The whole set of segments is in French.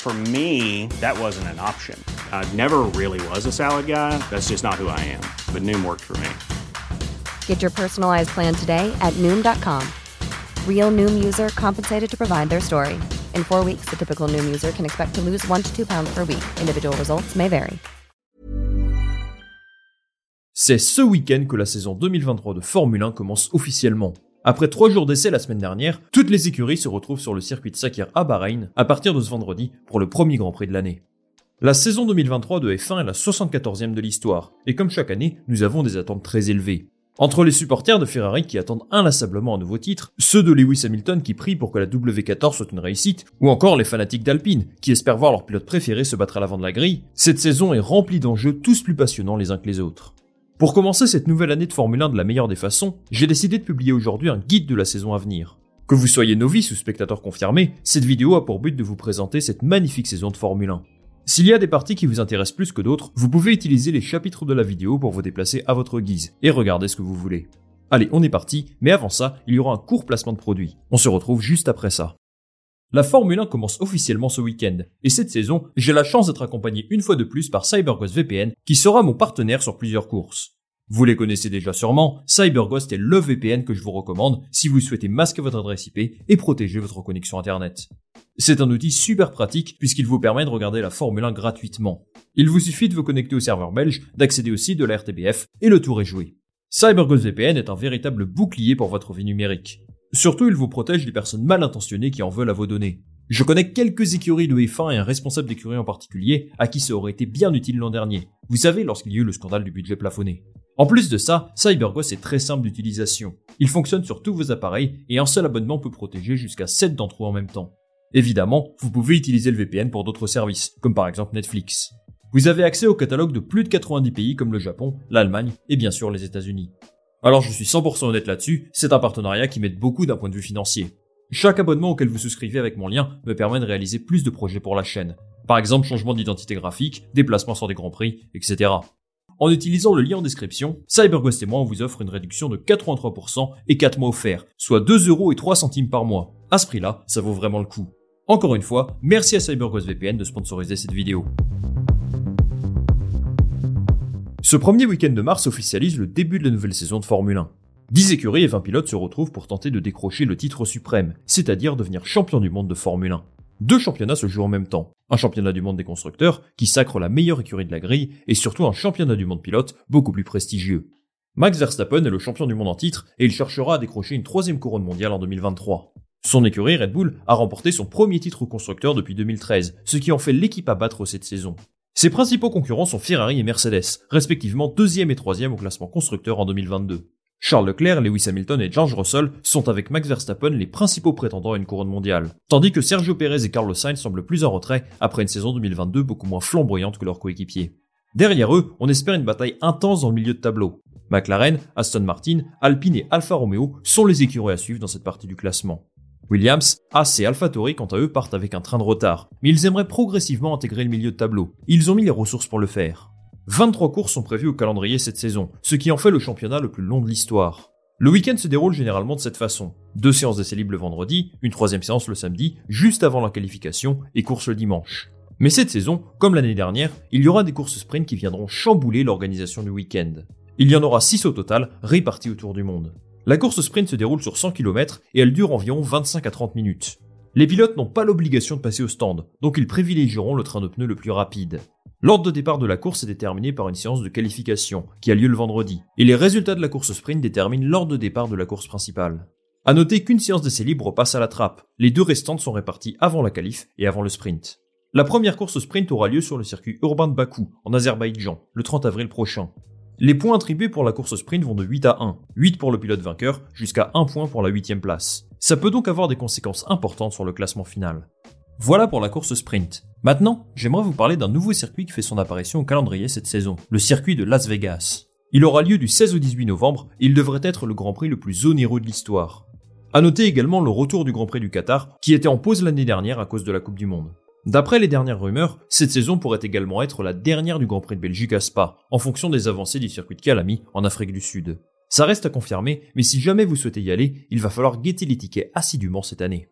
For me, that wasn't an option. I never really was a salad guy. That's just not who I am. But Noom worked for me. Get your personalized plan today at Noom.com. Real Noom user compensated to provide their story. In four weeks, the typical Noom user can expect to lose one to two pounds per week. Individual results may vary. C'est ce week-end que la saison 2023 de Formule 1 commence officiellement. Après trois jours d'essai la semaine dernière, toutes les écuries se retrouvent sur le circuit de Sakir à Bahreïn à partir de ce vendredi pour le premier Grand Prix de l'année. La saison 2023 de F1 est la 74e de l'histoire, et comme chaque année, nous avons des attentes très élevées. Entre les supporters de Ferrari qui attendent inlassablement un nouveau titre, ceux de Lewis Hamilton qui prient pour que la W14 soit une réussite, ou encore les fanatiques d'Alpine qui espèrent voir leur pilote préféré se battre à l'avant de la grille, cette saison est remplie d'enjeux tous plus passionnants les uns que les autres. Pour commencer cette nouvelle année de Formule 1 de la meilleure des façons, j'ai décidé de publier aujourd'hui un guide de la saison à venir. Que vous soyez novice ou spectateur confirmé, cette vidéo a pour but de vous présenter cette magnifique saison de Formule 1. S'il y a des parties qui vous intéressent plus que d'autres, vous pouvez utiliser les chapitres de la vidéo pour vous déplacer à votre guise et regarder ce que vous voulez. Allez, on est parti, mais avant ça, il y aura un court placement de produit. On se retrouve juste après ça. La Formule 1 commence officiellement ce week-end, et cette saison, j'ai la chance d'être accompagné une fois de plus par CyberGhost VPN, qui sera mon partenaire sur plusieurs courses. Vous les connaissez déjà sûrement, CyberGhost est le VPN que je vous recommande si vous souhaitez masquer votre adresse IP et protéger votre connexion Internet. C'est un outil super pratique puisqu'il vous permet de regarder la Formule 1 gratuitement. Il vous suffit de vous connecter au serveur belge, d'accéder au site de la RTBF et le tour est joué. CyberGhost VPN est un véritable bouclier pour votre vie numérique. Surtout, il vous protège des personnes mal intentionnées qui en veulent à vos données. Je connais quelques écuries de F1 et un responsable d'écurie en particulier à qui ça aurait été bien utile l'an dernier. Vous savez, lorsqu'il y a eu le scandale du budget plafonné. En plus de ça, CyberGhost est très simple d'utilisation. Il fonctionne sur tous vos appareils et un seul abonnement peut protéger jusqu'à 7 d'entre eux en même temps. Évidemment, vous pouvez utiliser le VPN pour d'autres services, comme par exemple Netflix. Vous avez accès au catalogue de plus de 90 pays comme le Japon, l'Allemagne et bien sûr les États-Unis. Alors je suis 100% honnête là-dessus, c'est un partenariat qui m'aide beaucoup d'un point de vue financier. Chaque abonnement auquel vous souscrivez avec mon lien me permet de réaliser plus de projets pour la chaîne. Par exemple, changement d'identité graphique, déplacement sur des grands prix, etc. En utilisant le lien en description, CyberGhost et moi on vous offre une réduction de 83% et 4 mois offerts, soit 2 euros et 3 centimes par mois. À ce prix-là, ça vaut vraiment le coup. Encore une fois, merci à CyberGhost VPN de sponsoriser cette vidéo. Ce premier week-end de mars officialise le début de la nouvelle saison de Formule 1. 10 écuries et 20 pilotes se retrouvent pour tenter de décrocher le titre suprême, c'est-à-dire devenir champion du monde de Formule 1. Deux championnats se jouent en même temps. Un championnat du monde des constructeurs, qui sacre la meilleure écurie de la grille, et surtout un championnat du monde pilote, beaucoup plus prestigieux. Max Verstappen est le champion du monde en titre, et il cherchera à décrocher une troisième couronne mondiale en 2023. Son écurie Red Bull a remporté son premier titre constructeur depuis 2013, ce qui en fait l'équipe à battre cette saison. Ses principaux concurrents sont Ferrari et Mercedes, respectivement deuxième et troisième au classement constructeur en 2022. Charles Leclerc, Lewis Hamilton et George Russell sont avec Max Verstappen les principaux prétendants à une couronne mondiale, tandis que Sergio Perez et Carlos Sainz semblent plus en retrait après une saison 2022 beaucoup moins flamboyante que leurs coéquipiers. Derrière eux, on espère une bataille intense dans le milieu de tableau. McLaren, Aston Martin, Alpine et Alfa Romeo sont les écuries à suivre dans cette partie du classement. Williams, As et AlphaTauri quant à eux partent avec un train de retard, mais ils aimeraient progressivement intégrer le milieu de tableau. Ils ont mis les ressources pour le faire. 23 courses sont prévues au calendrier cette saison, ce qui en fait le championnat le plus long de l'histoire. Le week-end se déroule généralement de cette façon. Deux séances d'essai libres le vendredi, une troisième séance le samedi, juste avant la qualification, et course le dimanche. Mais cette saison, comme l'année dernière, il y aura des courses sprint qui viendront chambouler l'organisation du week-end. Il y en aura 6 au total, répartis autour du monde. La course sprint se déroule sur 100 km et elle dure environ 25 à 30 minutes. Les pilotes n'ont pas l'obligation de passer au stand, donc ils privilégieront le train de pneus le plus rapide. L'ordre de départ de la course est déterminé par une séance de qualification qui a lieu le vendredi, et les résultats de la course sprint déterminent l'ordre de départ de la course principale. À noter qu'une séance d'essai libre passe à la trappe. Les deux restantes sont réparties avant la qualif et avant le sprint. La première course sprint aura lieu sur le circuit urbain de Bakou, en Azerbaïdjan, le 30 avril prochain. Les points attribués pour la course sprint vont de 8 à 1, 8 pour le pilote vainqueur, jusqu'à 1 point pour la 8 place. Ça peut donc avoir des conséquences importantes sur le classement final. Voilà pour la course sprint. Maintenant, j'aimerais vous parler d'un nouveau circuit qui fait son apparition au calendrier cette saison, le circuit de Las Vegas. Il aura lieu du 16 au 18 novembre et il devrait être le Grand Prix le plus onéreux de l'histoire. À noter également le retour du Grand Prix du Qatar, qui était en pause l'année dernière à cause de la Coupe du Monde. D'après les dernières rumeurs, cette saison pourrait également être la dernière du Grand Prix de Belgique à Spa, en fonction des avancées du circuit de Calami en Afrique du Sud. Ça reste à confirmer, mais si jamais vous souhaitez y aller, il va falloir guetter les tickets assidûment cette année.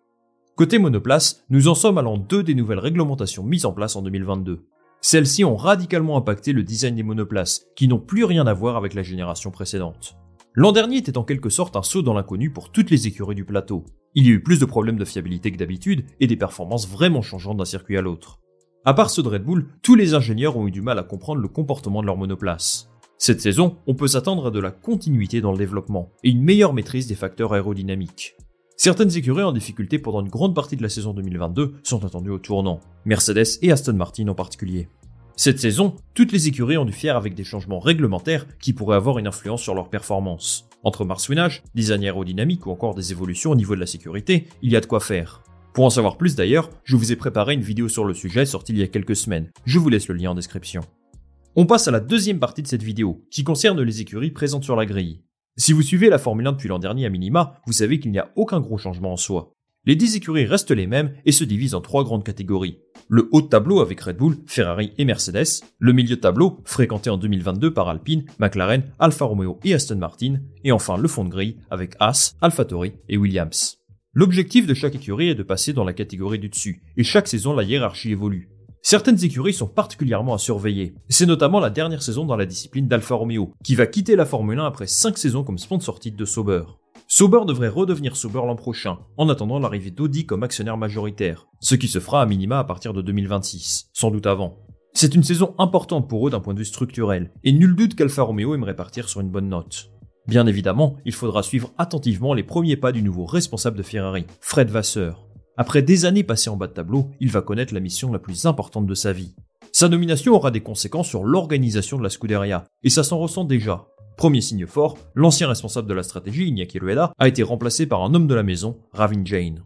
Côté monoplace, nous en sommes à l'an 2 des nouvelles réglementations mises en place en 2022. Celles-ci ont radicalement impacté le design des monoplaces, qui n'ont plus rien à voir avec la génération précédente. L'an dernier était en quelque sorte un saut dans l'inconnu pour toutes les écuries du plateau. Il y a eu plus de problèmes de fiabilité que d'habitude et des performances vraiment changeantes d'un circuit à l'autre. À part ceux de Red Bull, tous les ingénieurs ont eu du mal à comprendre le comportement de leur monoplace. Cette saison, on peut s'attendre à de la continuité dans le développement et une meilleure maîtrise des facteurs aérodynamiques. Certaines écuries en difficulté pendant une grande partie de la saison 2022 sont attendues au tournant, Mercedes et Aston Martin en particulier. Cette saison, toutes les écuries ont dû faire avec des changements réglementaires qui pourraient avoir une influence sur leur performance. Entre marsouinage, design aérodynamique ou encore des évolutions au niveau de la sécurité, il y a de quoi faire. Pour en savoir plus d'ailleurs, je vous ai préparé une vidéo sur le sujet sortie il y a quelques semaines. Je vous laisse le lien en description. On passe à la deuxième partie de cette vidéo, qui concerne les écuries présentes sur la grille. Si vous suivez la Formule 1 depuis l'an dernier à minima, vous savez qu'il n'y a aucun gros changement en soi. Les 10 écuries restent les mêmes et se divisent en trois grandes catégories. Le haut tableau avec Red Bull, Ferrari et Mercedes, le milieu tableau, fréquenté en 2022 par Alpine, McLaren, Alfa Romeo et Aston Martin, et enfin le fond de grille avec Haas, AlphaTauri et Williams. L'objectif de chaque écurie est de passer dans la catégorie du dessus, et chaque saison la hiérarchie évolue. Certaines écuries sont particulièrement à surveiller. C'est notamment la dernière saison dans la discipline d'Alfa Romeo, qui va quitter la Formule 1 après 5 saisons comme sponsor titre de Sauber. Sauber devrait redevenir Sauber l'an prochain, en attendant l'arrivée d'Audi comme actionnaire majoritaire, ce qui se fera à minima à partir de 2026, sans doute avant. C'est une saison importante pour eux d'un point de vue structurel, et nul doute qu'Alfa Romeo aimerait partir sur une bonne note. Bien évidemment, il faudra suivre attentivement les premiers pas du nouveau responsable de Ferrari, Fred Vasseur. Après des années passées en bas de tableau, il va connaître la mission la plus importante de sa vie. Sa nomination aura des conséquences sur l'organisation de la Scuderia, et ça s'en ressent déjà. Premier signe fort, l'ancien responsable de la stratégie, Iñaki Rueda, a été remplacé par un homme de la maison, Ravin Jane.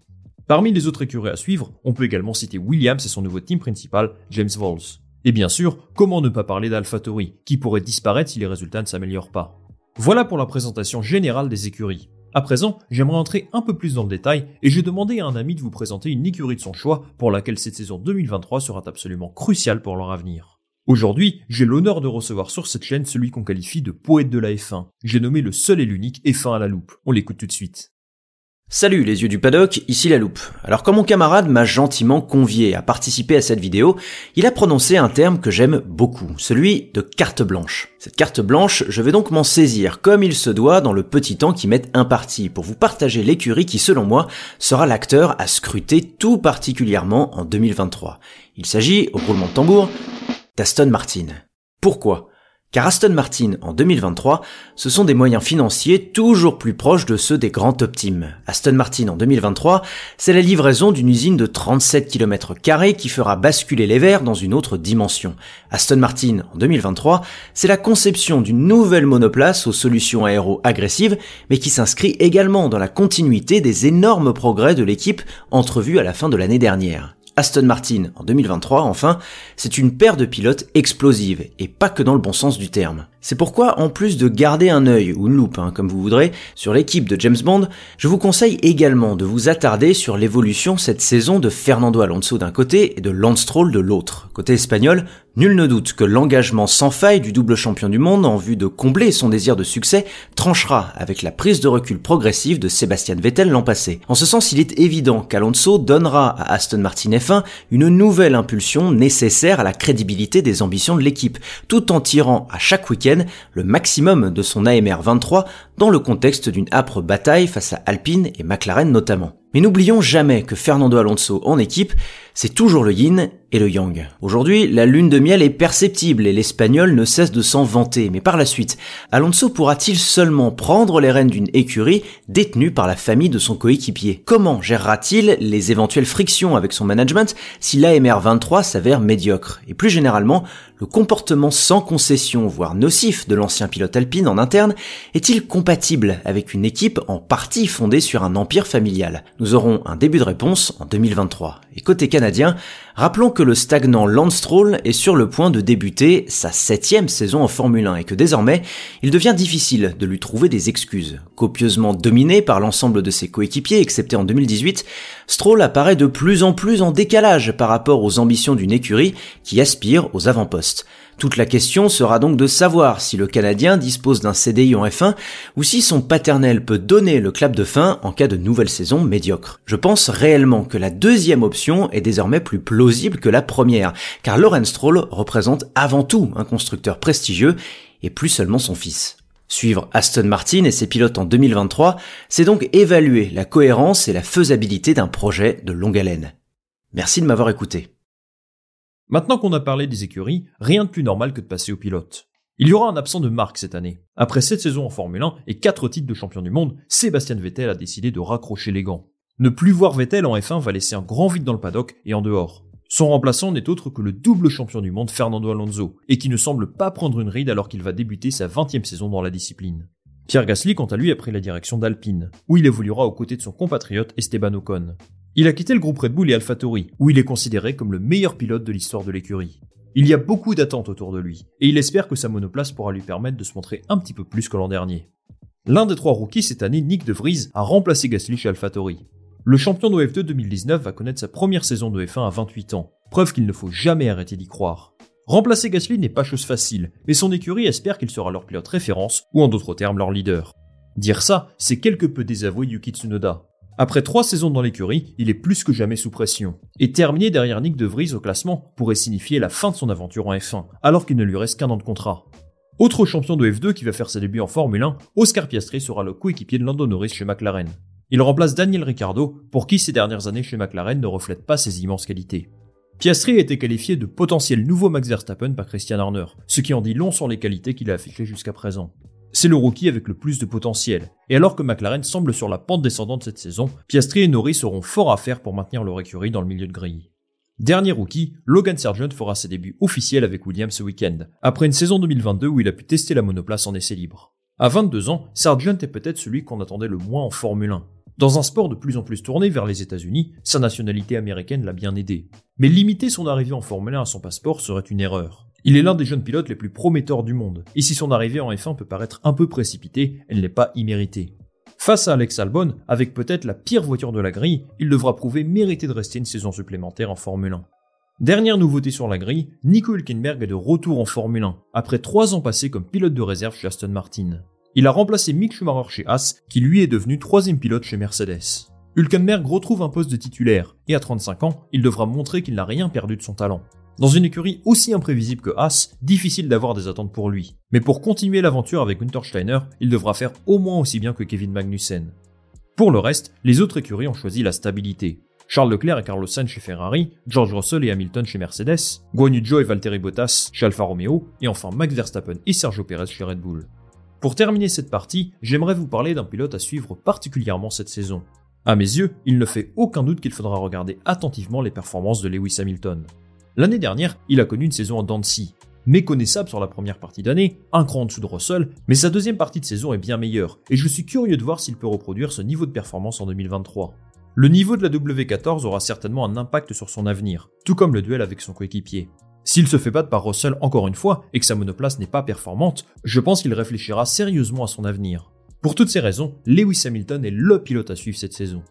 Parmi les autres écuries à suivre, on peut également citer Williams et son nouveau team principal, James Vols. Et bien sûr, comment ne pas parler d'AlphaTauri, qui pourrait disparaître si les résultats ne s'améliorent pas. Voilà pour la présentation générale des écuries. À présent, j'aimerais entrer un peu plus dans le détail et j'ai demandé à un ami de vous présenter une écurie de son choix pour laquelle cette saison 2023 sera absolument cruciale pour leur avenir. Aujourd'hui, j'ai l'honneur de recevoir sur cette chaîne celui qu'on qualifie de poète de la F1. J'ai nommé le seul et l'unique F1 à la loupe. On l'écoute tout de suite. Salut les yeux du paddock, ici la loupe. Alors quand mon camarade m'a gentiment convié à participer à cette vidéo, il a prononcé un terme que j'aime beaucoup, celui de carte blanche. Cette carte blanche, je vais donc m'en saisir comme il se doit dans le petit temps qui m'est imparti pour vous partager l'écurie qui selon moi sera l'acteur à scruter tout particulièrement en 2023. Il s'agit, au roulement de tambour, d'Aston Martin. Pourquoi? Car Aston Martin en 2023, ce sont des moyens financiers toujours plus proches de ceux des grands top. Aston Martin en 2023, c'est la livraison d'une usine de 37 km qui fera basculer les verts dans une autre dimension. Aston Martin en 2023, c'est la conception d'une nouvelle monoplace aux solutions aéro agressives, mais qui s'inscrit également dans la continuité des énormes progrès de l'équipe entrevus à la fin de l'année dernière. Aston Martin en 2023, enfin, c'est une paire de pilotes explosive, et pas que dans le bon sens du terme. C'est pourquoi, en plus de garder un œil ou une loupe, hein, comme vous voudrez, sur l'équipe de James Bond, je vous conseille également de vous attarder sur l'évolution cette saison de Fernando Alonso d'un côté et de Lance Stroll de l'autre. Côté espagnol, nul ne doute que l'engagement sans faille du double champion du monde en vue de combler son désir de succès tranchera avec la prise de recul progressive de Sébastien Vettel l'an passé. En ce sens, il est évident qu'Alonso donnera à Aston Martin F1 une nouvelle impulsion nécessaire à la crédibilité des ambitions de l'équipe, tout en tirant à chaque week-end le maximum de son AMR 23 dans le contexte d'une âpre bataille face à Alpine et McLaren notamment. Mais n'oublions jamais que Fernando Alonso en équipe, c'est toujours le yin et le. Aujourd'hui, la lune de miel est perceptible et l'Espagnol ne cesse de s'en vanter. Mais par la suite, Alonso pourra-t-il seulement prendre les rênes d'une écurie détenue par la famille de son coéquipier? Comment gérera-t-il les éventuelles frictions avec son management si l'AMR 23 s'avère médiocre? Et plus généralement, le comportement sans concession, voire nocif de l'ancien pilote alpine en interne, est-il compatible avec une équipe en partie fondée sur un empire familial? Nous aurons un début de réponse en 2023. Et côté canadien, rappelons que le stagnant Lance Stroll est sur le point de débuter sa septième saison en Formule 1 et que désormais, il devient difficile de lui trouver des excuses. Copieusement dominé par l'ensemble de ses coéquipiers, excepté en 2018, Stroll apparaît de plus en plus en décalage par rapport aux ambitions d'une écurie qui aspire aux avant-postes. Toute la question sera donc de savoir si le Canadien dispose d'un CDI en F1 ou si son paternel peut donner le clap de fin en cas de nouvelle saison médiocre. Je pense réellement que la deuxième option est désormais plus plausible que la première, car Lawrence Stroll représente avant tout un constructeur prestigieux et plus seulement son fils. Suivre Aston Martin et ses pilotes en 2023, c'est donc évaluer la cohérence et la faisabilité d'un projet de longue haleine. Merci de m'avoir écouté. Maintenant qu'on a parlé des écuries, rien de plus normal que de passer aux pilotes. Il y aura un absent de marque cette année. Après 7 saisons en Formule 1 et 4 titres de champion du monde, Sébastien Vettel a décidé de raccrocher les gants. Ne plus voir Vettel en F1 va laisser un grand vide dans le paddock et en dehors. Son remplaçant n'est autre que le double champion du monde Fernando Alonso, et qui ne semble pas prendre une ride alors qu'il va débuter sa 20e saison dans la discipline. Pierre Gasly, quant à lui, a pris la direction d'Alpine, où il évoluera aux côtés de son compatriote Esteban Ocon. Il a quitté le groupe Red Bull et AlphaTauri, où il est considéré comme le meilleur pilote de l'histoire de l'écurie. Il y a beaucoup d'attentes autour de lui, et il espère que sa monoplace pourra lui permettre de se montrer un petit peu plus que l'an dernier. L'un des trois rookies cette année, Nick De Vries, a remplacé Gasly chez AlphaTauri. Le champion de F2 2019 va connaître sa première saison de F1 à 28 ans, preuve qu'il ne faut jamais arrêter d'y croire. Remplacer Gasly n'est pas chose facile, mais son écurie espère qu'il sera leur pilote référence, ou en d'autres termes leur leader. Dire ça, c'est quelque peu désavouer Yuki Tsunoda, après trois saisons dans l'écurie, il est plus que jamais sous pression. Et terminer derrière Nick De Vries au classement pourrait signifier la fin de son aventure en F1, alors qu'il ne lui reste qu'un an de contrat. Autre champion de F2 qui va faire ses débuts en Formule 1, Oscar Piastri sera le coéquipier de Lando Norris chez McLaren. Il remplace Daniel Ricciardo, pour qui ces dernières années chez McLaren ne reflètent pas ses immenses qualités. Piastri a été qualifié de potentiel nouveau Max Verstappen par Christian Horner, ce qui en dit long sur les qualités qu'il a affichées jusqu'à présent. C'est le rookie avec le plus de potentiel. Et alors que McLaren semble sur la pente descendante cette saison, Piastri et Norris seront fort à faire pour maintenir leur écurie dans le milieu de grille. Dernier rookie, Logan Sargent fera ses débuts officiels avec Williams ce week-end, après une saison 2022 où il a pu tester la monoplace en essai libre. À 22 ans, Sargent est peut-être celui qu'on attendait le moins en Formule 1. Dans un sport de plus en plus tourné vers les États-Unis, sa nationalité américaine l'a bien aidé. Mais limiter son arrivée en Formule 1 à son passeport serait une erreur. Il est l'un des jeunes pilotes les plus prometteurs du monde, et si son arrivée en F1 peut paraître un peu précipitée, elle n'est pas imméritée. Face à Alex Albon, avec peut-être la pire voiture de la grille, il devra prouver mériter de rester une saison supplémentaire en Formule 1. Dernière nouveauté sur la grille, Nico Hülkenberg est de retour en Formule 1, après trois ans passés comme pilote de réserve chez Aston Martin. Il a remplacé Mick Schumacher chez Haas, qui lui est devenu troisième pilote chez Mercedes. Hülkenberg retrouve un poste de titulaire, et à 35 ans, il devra montrer qu'il n'a rien perdu de son talent. Dans une écurie aussi imprévisible que Haas, difficile d'avoir des attentes pour lui. Mais pour continuer l'aventure avec Günther Steiner, il devra faire au moins aussi bien que Kevin Magnussen. Pour le reste, les autres écuries ont choisi la stabilité. Charles Leclerc et Carlos Sainz chez Ferrari, George Russell et Hamilton chez Mercedes, Guan Yu et Valtteri Bottas chez Alfa Romeo, et enfin Max Verstappen et Sergio Perez chez Red Bull. Pour terminer cette partie, j'aimerais vous parler d'un pilote à suivre particulièrement cette saison. À mes yeux, il ne fait aucun doute qu'il faudra regarder attentivement les performances de Lewis Hamilton. L'année dernière, il a connu une saison en Dancy, méconnaissable sur la première partie d'année, un cran en dessous de Russell, mais sa deuxième partie de saison est bien meilleure, et je suis curieux de voir s'il peut reproduire ce niveau de performance en 2023. Le niveau de la W14 aura certainement un impact sur son avenir, tout comme le duel avec son coéquipier. S'il se fait battre par Russell encore une fois et que sa monoplace n'est pas performante, je pense qu'il réfléchira sérieusement à son avenir. Pour toutes ces raisons, Lewis Hamilton est LE pilote à suivre cette saison.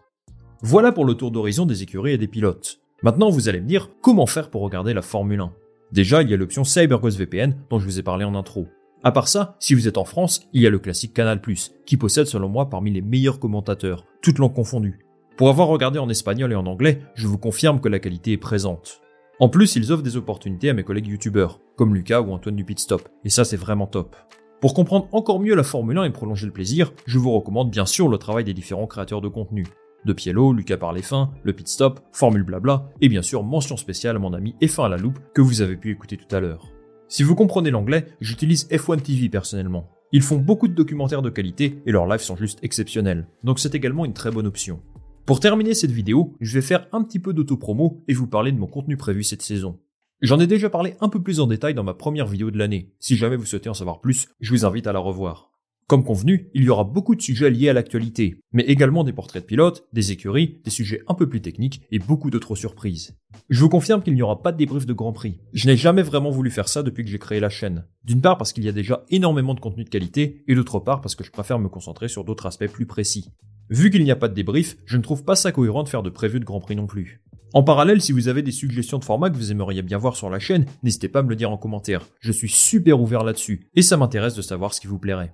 Voilà pour le tour d'horizon des écuries et des pilotes. Maintenant, vous allez me dire comment faire pour regarder la Formule 1. Déjà, il y a l'option CyberGhost VPN dont je vous ai parlé en intro. À part ça, si vous êtes en France, il y a le classique Canal+, qui possède selon moi parmi les meilleurs commentateurs, toutes langues confondues. Pour avoir regardé en espagnol et en anglais, je vous confirme que la qualité est présente. En plus, ils offrent des opportunités à mes collègues youtubeurs, comme Lucas ou Antoine du Pitstop, et ça c'est vraiment top. Pour comprendre encore mieux la Formule 1 et prolonger le plaisir, je vous recommande bien sûr le travail des différents créateurs de contenu. De Pielo, Lucas par les fins, le pit stop, formule blabla, et bien sûr mention spéciale à mon ami F1 à la loupe que vous avez pu écouter tout à l'heure. Si vous comprenez l'anglais, j'utilise F1 TV personnellement. Ils font beaucoup de documentaires de qualité et leurs lives sont juste exceptionnels, donc c'est également une très bonne option. Pour terminer cette vidéo, je vais faire un petit peu d'auto-promo et vous parler de mon contenu prévu cette saison. J'en ai déjà parlé un peu plus en détail dans ma première vidéo de l'année. Si jamais vous souhaitez en savoir plus, je vous invite à la revoir. Comme convenu, il y aura beaucoup de sujets liés à l'actualité, mais également des portraits de pilotes, des écuries, des sujets un peu plus techniques et beaucoup d'autres surprises. Je vous confirme qu'il n'y aura pas de débrief de Grand Prix. Je n'ai jamais vraiment voulu faire ça depuis que j'ai créé la chaîne. D'une part parce qu'il y a déjà énormément de contenu de qualité, et d'autre part parce que je préfère me concentrer sur d'autres aspects plus précis. Vu qu'il n'y a pas de débrief, je ne trouve pas ça cohérent de faire de prévues de Grand Prix non plus. En parallèle, si vous avez des suggestions de format que vous aimeriez bien voir sur la chaîne, n'hésitez pas à me le dire en commentaire. Je suis super ouvert là-dessus, et ça m'intéresse de savoir ce qui vous plairait.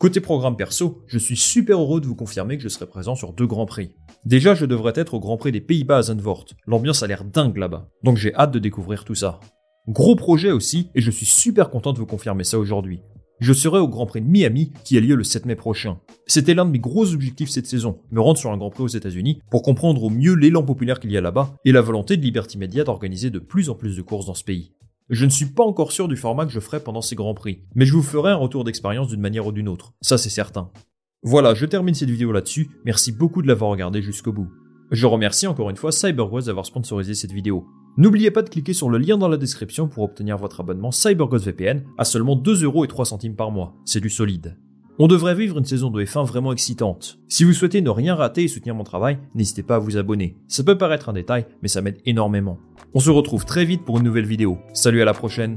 Côté programme perso, je suis super heureux de vous confirmer que je serai présent sur deux grands prix. Déjà, je devrais être au Grand Prix des Pays-Bas à Zandvoort. L'ambiance a l'air dingue là-bas. Donc j'ai hâte de découvrir tout ça. Gros projet aussi, et je suis super content de vous confirmer ça aujourd'hui je serai au Grand Prix de Miami qui a lieu le 7 mai prochain. C'était l'un de mes gros objectifs cette saison, me rendre sur un Grand Prix aux États-Unis pour comprendre au mieux l'élan populaire qu'il y a là-bas et la volonté de Liberty Media d'organiser de plus en plus de courses dans ce pays. Je ne suis pas encore sûr du format que je ferai pendant ces Grands Prix, mais je vous ferai un retour d'expérience d'une manière ou d'une autre, ça c'est certain. Voilà, je termine cette vidéo là-dessus, merci beaucoup de l'avoir regardé jusqu'au bout. Je remercie encore une fois CyberGhost d'avoir sponsorisé cette vidéo. N'oubliez pas de cliquer sur le lien dans la description pour obtenir votre abonnement CyberGhost VPN à seulement 2,03€ par mois. C'est du solide. On devrait vivre une saison de F1 vraiment excitante. Si vous souhaitez ne rien rater et soutenir mon travail, n'hésitez pas à vous abonner. Ça peut paraître un détail, mais ça m'aide énormément. On se retrouve très vite pour une nouvelle vidéo. Salut à la prochaine